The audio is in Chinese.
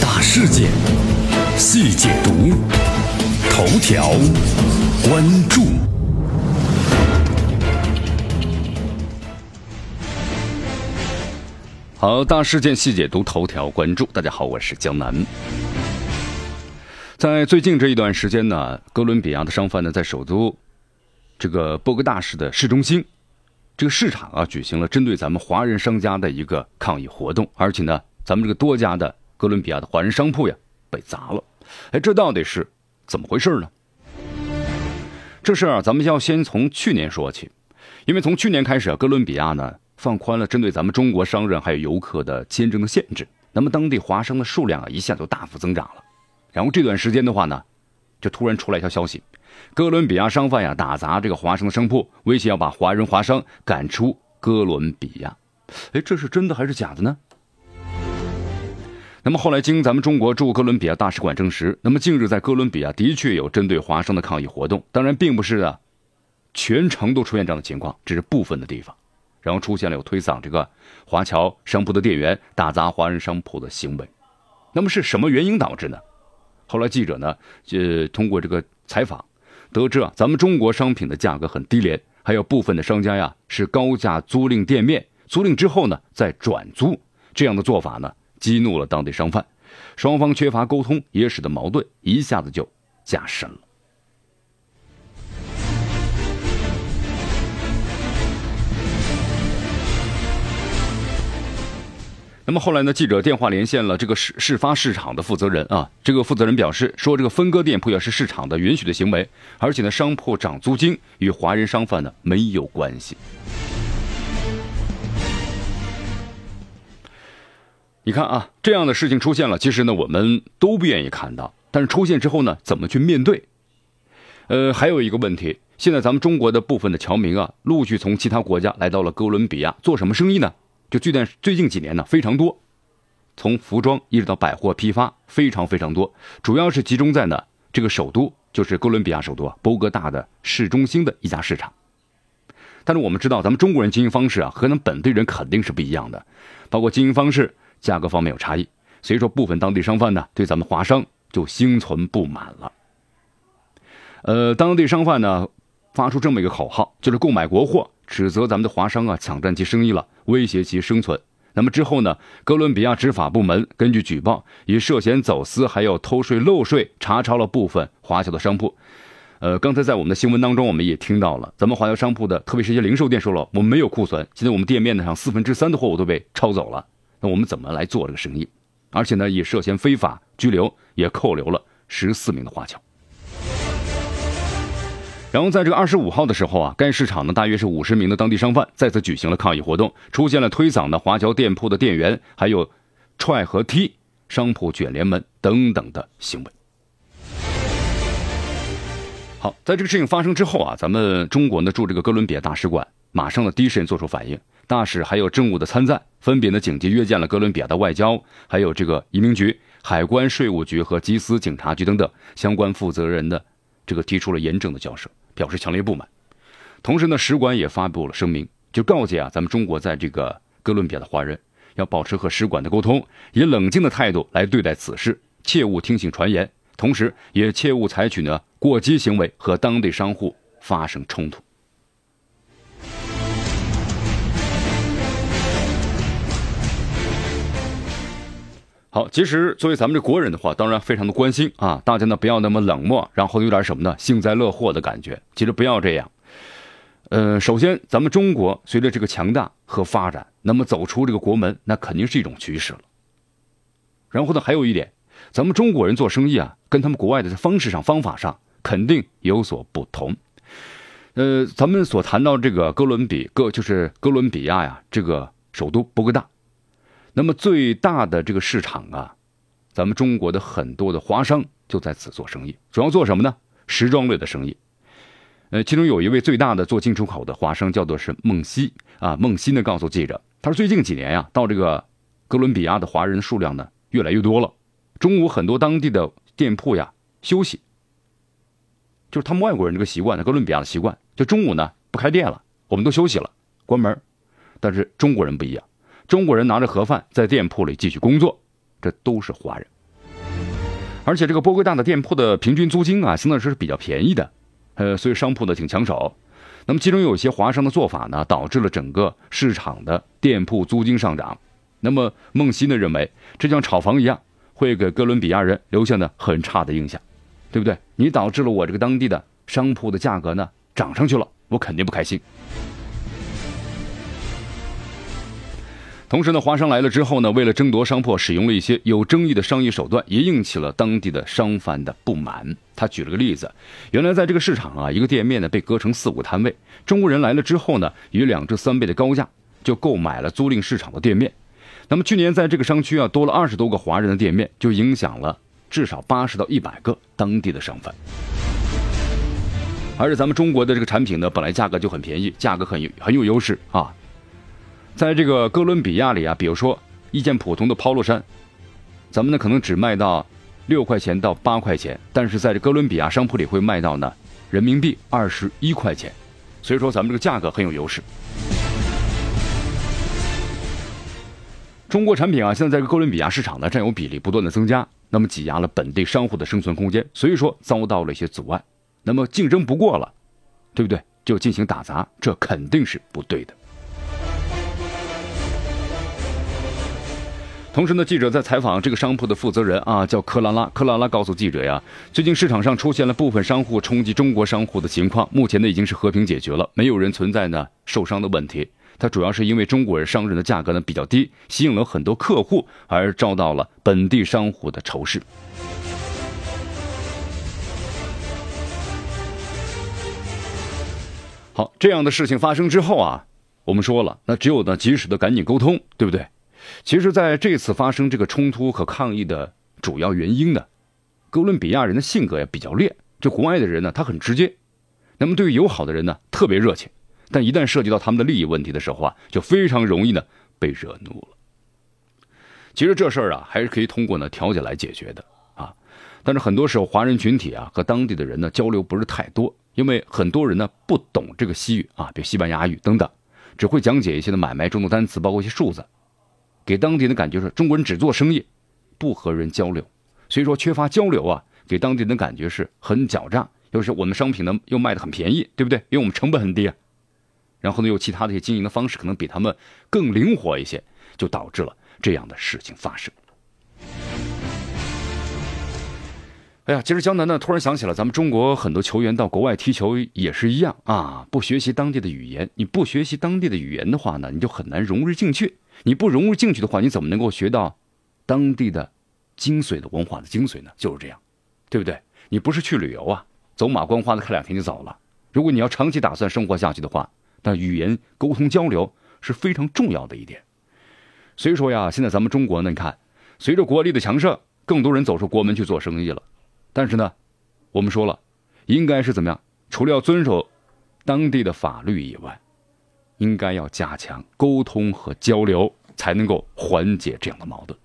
大事件，细解读，头条关注。好，大事件细解读，头条关注。大家好，我是江南。在最近这一段时间呢，哥伦比亚的商贩呢，在首都这个波哥大市的市中心这个市场啊，举行了针对咱们华人商家的一个抗议活动，而且呢，咱们这个多家的哥伦比亚的华人商铺呀被砸了。哎，这到底是怎么回事呢？这事儿啊，咱们要先从去年说起，因为从去年开始啊，哥伦比亚呢放宽了针对咱们中国商人还有游客的签证的限制，那么当地华商的数量啊一下就大幅增长了。然后这段时间的话呢，就突然出来一条消息，哥伦比亚商贩呀打砸这个华商的商铺，威胁要把华人华商赶出哥伦比亚。哎，这是真的还是假的呢？那么后来经咱们中国驻哥伦比亚大使馆证实，那么近日在哥伦比亚的确有针对华商的抗议活动，当然并不是啊，全程都出现这样的情况，只是部分的地方，然后出现了有推搡这个华侨商铺的店员、打砸华人商铺的行为。那么是什么原因导致呢？后来记者呢，呃，通过这个采访，得知啊，咱们中国商品的价格很低廉，还有部分的商家呀是高价租赁店面，租赁之后呢再转租，这样的做法呢激怒了当地商贩，双方缺乏沟通，也使得矛盾一下子就加深了。那么后来呢？记者电话连线了这个事事发市场的负责人啊。这个负责人表示说，这个分割店铺也是市场的允许的行为，而且呢，商铺涨租金与华人商贩呢没有关系。你看啊，这样的事情出现了，其实呢，我们都不愿意看到。但是出现之后呢，怎么去面对？呃，还有一个问题，现在咱们中国的部分的侨民啊，陆续从其他国家来到了哥伦比亚做什么生意呢？就最近最近几年呢，非常多，从服装一直到百货批发，非常非常多，主要是集中在呢这个首都，就是哥伦比亚首都啊，波哥大的市中心的一家市场。但是我们知道，咱们中国人经营方式啊，和咱们本地人肯定是不一样的，包括经营方式、价格方面有差异，所以说部分当地商贩呢，对咱们华商就心存不满了。呃，当地商贩呢，发出这么一个口号，就是购买国货。指责咱们的华商啊抢占其生意了，威胁其生存。那么之后呢？哥伦比亚执法部门根据举报，以涉嫌走私还有偷税漏税，查抄了部分华侨的商铺。呃，刚才在我们的新闻当中，我们也听到了，咱们华侨商铺的，特别是一些零售店说了，我们没有库存，现在我们店面呢上四分之三的货物都被抄走了。那我们怎么来做这个生意？而且呢，也涉嫌非法拘留，也扣留了十四名的华侨。然后在这个二十五号的时候啊，该市场呢大约是五十名的当地商贩再次举行了抗议活动，出现了推搡的华侨店铺的店员，还有踹和踢商铺卷帘门等等的行为。好，在这个事情发生之后啊，咱们中国呢驻这个哥伦比亚大使馆马上呢第一时间做出反应，大使还有政务的参赞，分别呢紧急约见了哥伦比亚的外交，还有这个移民局、海关、税务局和缉私警察局等等相关负责人的这个提出了严正的交涉。表示强烈不满，同时呢，使馆也发布了声明，就告诫啊，咱们中国在这个哥伦比亚的华人要保持和使馆的沟通，以冷静的态度来对待此事，切勿听信传言，同时也切勿采取呢过激行为和当地商户发生冲突。好，其实作为咱们这国人的话，当然非常的关心啊，大家呢不要那么冷漠，然后有点什么呢，幸灾乐祸的感觉。其实不要这样。呃，首先，咱们中国随着这个强大和发展，那么走出这个国门，那肯定是一种趋势了。然后呢，还有一点，咱们中国人做生意啊，跟他们国外的方式上、方法上肯定有所不同。呃，咱们所谈到这个哥伦比哥，就是哥伦比亚呀，这个首都波哥大。那么最大的这个市场啊，咱们中国的很多的华商就在此做生意，主要做什么呢？时装类的生意。呃，其中有一位最大的做进出口的华商，叫做是孟西啊。孟西呢告诉记者，他说最近几年呀，到这个哥伦比亚的华人数量呢越来越多了。中午很多当地的店铺呀休息，就是他们外国人这个习惯呢，哥伦比亚的习惯，就中午呢不开店了，我们都休息了，关门。但是中国人不一样，中国人拿着盒饭在店铺里继续工作，这都是华人。而且这个波哥大的店铺的平均租金啊，相对来说是比较便宜的，呃，所以商铺呢挺抢手。那么其中有一些华商的做法呢，导致了整个市场的店铺租金上涨。那么孟西呢认为，这像炒房一样，会给哥伦比亚人留下呢很差的印象，对不对？你导致了我这个当地的商铺的价格呢涨上去了，我肯定不开心。同时呢，华商来了之后呢，为了争夺商铺，使用了一些有争议的商业手段，也引起了当地的商贩的不满。他举了个例子，原来在这个市场啊，一个店面呢被隔成四五摊位，中国人来了之后呢，以两至三倍的高价就购买了租赁市场的店面。那么去年在这个商区啊，多了二十多个华人的店面，就影响了至少八十到一百个当地的商贩。而且咱们中国的这个产品呢，本来价格就很便宜，价格很有很有优势啊。在这个哥伦比亚里啊，比如说一件普通的 Polo 衫，咱们呢可能只卖到六块钱到八块钱，但是在这哥伦比亚商铺里会卖到呢人民币二十一块钱，所以说咱们这个价格很有优势。中国产品啊，现在在哥伦比亚市场呢占有比例不断的增加，那么挤压了本地商户的生存空间，所以说遭到了一些阻碍，那么竞争不过了，对不对？就进行打砸，这肯定是不对的。同时呢，记者在采访这个商铺的负责人啊，叫克拉拉。克拉拉告诉记者呀，最近市场上出现了部分商户冲击中国商户的情况，目前呢已经是和平解决了，没有人存在呢受伤的问题。他主要是因为中国人商人的价格呢比较低，吸引了很多客户，而遭到了本地商户的仇视。好，这样的事情发生之后啊，我们说了，那只有呢及时的赶紧沟通，对不对？其实，在这次发生这个冲突和抗议的主要原因呢，哥伦比亚人的性格也比较烈。这国外的人呢，他很直接，那么对于友好的人呢，特别热情。但一旦涉及到他们的利益问题的时候啊，就非常容易呢被惹怒了。其实这事儿啊，还是可以通过呢调解来解决的啊。但是很多时候，华人群体啊和当地的人呢交流不是太多，因为很多人呢不懂这个西语啊，比如西班牙语等等，只会讲解一些的买卖中的单词，包括一些数字。给当地人的感觉是中国人只做生意，不和人交流，所以说缺乏交流啊，给当地人的感觉是很狡诈。又是我们商品呢又卖的很便宜，对不对？因为我们成本很低啊。然后呢，又其他的一些经营的方式可能比他们更灵活一些，就导致了这样的事情发生。哎呀，其实江南呢突然想起了咱们中国很多球员到国外踢球也是一样啊，不学习当地的语言，你不学习当地的语言的话呢，你就很难融入进去。你不融入进去的话，你怎么能够学到当地的精髓的文化的精髓呢？就是这样，对不对？你不是去旅游啊，走马观花的看两天就走了。如果你要长期打算生活下去的话，那语言沟通交流是非常重要的一点。所以说呀，现在咱们中国呢，你看，随着国力的强盛，更多人走出国门去做生意了。但是呢，我们说了，应该是怎么样？除了要遵守当地的法律以外。应该要加强沟通和交流，才能够缓解这样的矛盾。